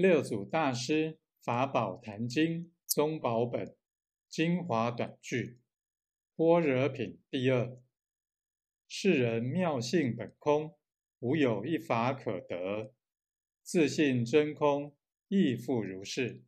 六祖大师法宝坛经宗宝本精华短句般若品第二。世人妙性本空无有一法可得。自信真空亦复如是。